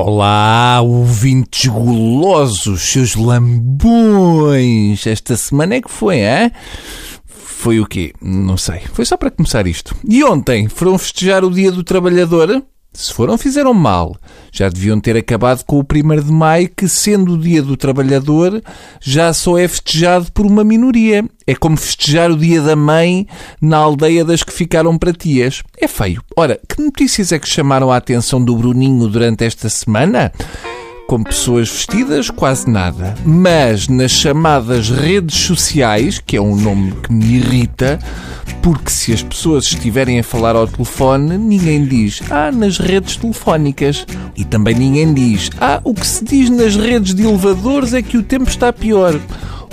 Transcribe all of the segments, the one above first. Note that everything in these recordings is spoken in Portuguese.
Olá, ouvintes golosos, seus lambões. Esta semana é que foi, hein? Foi o quê? Não sei. Foi só para começar isto. E ontem foram festejar o Dia do Trabalhador? Se foram, fizeram mal. Já deviam ter acabado com o 1 de maio, que, sendo o Dia do Trabalhador, já só é festejado por uma minoria. É como festejar o Dia da Mãe na aldeia das que ficaram para tias. É feio. Ora, que notícias é que chamaram a atenção do Bruninho durante esta semana? Com pessoas vestidas, quase nada. Mas nas chamadas redes sociais, que é um nome que me irrita, porque se as pessoas estiverem a falar ao telefone, ninguém diz, ah, nas redes telefónicas. E também ninguém diz, ah, o que se diz nas redes de elevadores é que o tempo está pior.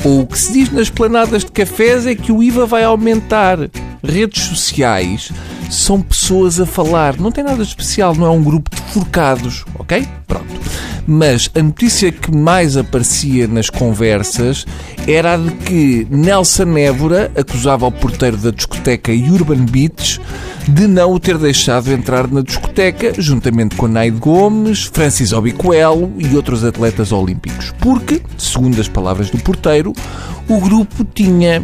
Ou o que se diz nas planadas de cafés é que o IVA vai aumentar. Redes sociais são pessoas a falar, não tem nada de especial, não é um grupo de forcados, ok? Pronto. Mas a notícia que mais aparecia nas conversas era a de que Nelson Évora acusava o porteiro da discoteca Urban Beach de não o ter deixado entrar na discoteca, juntamente com Naide Gomes, Francis Obicoelo e outros atletas olímpicos. Porque, segundo as palavras do porteiro, o grupo tinha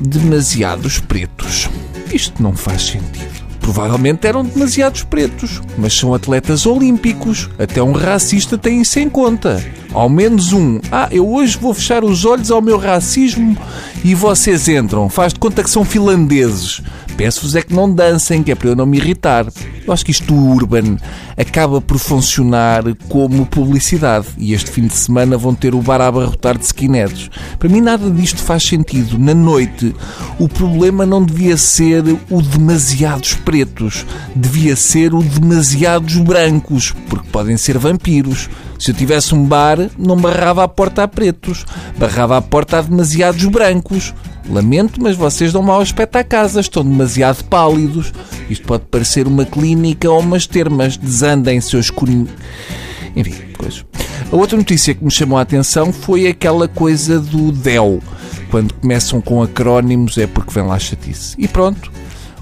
demasiados pretos. Isto não faz sentido. Provavelmente eram demasiados pretos, mas são atletas olímpicos. Até um racista tem isso em conta. Ao menos um. Ah, eu hoje vou fechar os olhos ao meu racismo e vocês entram. Faz de conta que são finlandeses. Peço-vos é que não dancem, que é para eu não me irritar. Eu acho que isto Urban acaba por funcionar como publicidade e este fim de semana vão ter o bar a abarrotar de skinheads. Para mim nada disto faz sentido. Na noite, o problema não devia ser o demasiados pretos, devia ser o demasiados brancos, porque podem ser vampiros. Se eu tivesse um bar, não barrava a porta a pretos, barrava a porta a demasiados brancos. Lamento, mas vocês dão mau aspecto à casa, estão demasiado pálidos. Isto pode parecer uma clínica ou umas termas. Desandem seus cunhos. Enfim, coisas. A outra notícia que me chamou a atenção foi aquela coisa do DEL. Quando começam com acrónimos é porque vem lá chatice. E pronto,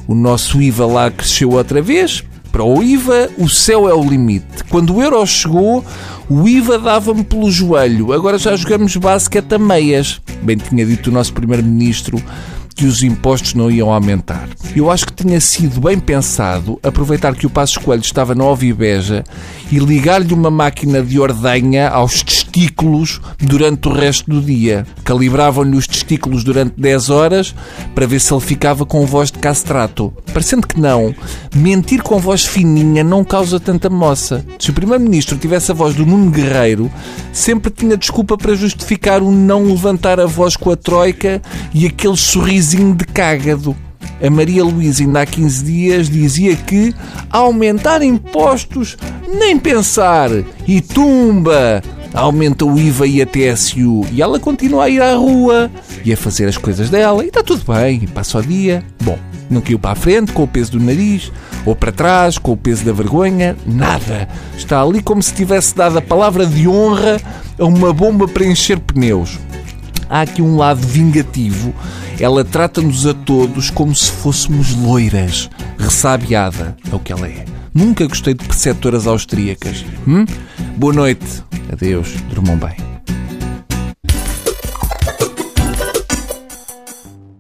o nosso IVA lá cresceu outra vez. Para o IVA, o céu é o limite. Quando o euro chegou, o IVA dava-me pelo joelho. Agora já jogamos basquete a meias. Bem tinha dito o nosso Primeiro-Ministro que os impostos não iam aumentar. Eu acho que tinha sido bem pensado aproveitar que o Passo Coelho estava na Ovibeja e ligar-lhe uma máquina de ordenha aos testículos durante o resto do dia. Calibravam-lhe os testículos durante 10 horas para ver se ele ficava com voz de castrato. Parecendo que não, mentir com voz fininha não causa tanta moça. Se o Primeiro-Ministro tivesse a voz do Nuno Guerreiro, sempre tinha desculpa para justificar o não levantar a voz com a troika e aquele sorriso de cágado. A Maria Luísa ainda há 15 dias dizia que aumentar impostos, nem pensar. E tumba! Aumenta o IVA e a TSU. E ela continua a ir à rua e a fazer as coisas dela. E está tudo bem, passa o dia. Bom, não caiu para a frente com o peso do nariz, ou para trás com o peso da vergonha, nada. Está ali como se tivesse dado a palavra de honra a uma bomba para encher pneus há aqui um lado vingativo. Ela trata-nos a todos como se fôssemos loiras. Ressabiada é o que ela é. Nunca gostei de preceptoras austríacas. Hum? Boa noite. Adeus. Dormam bem.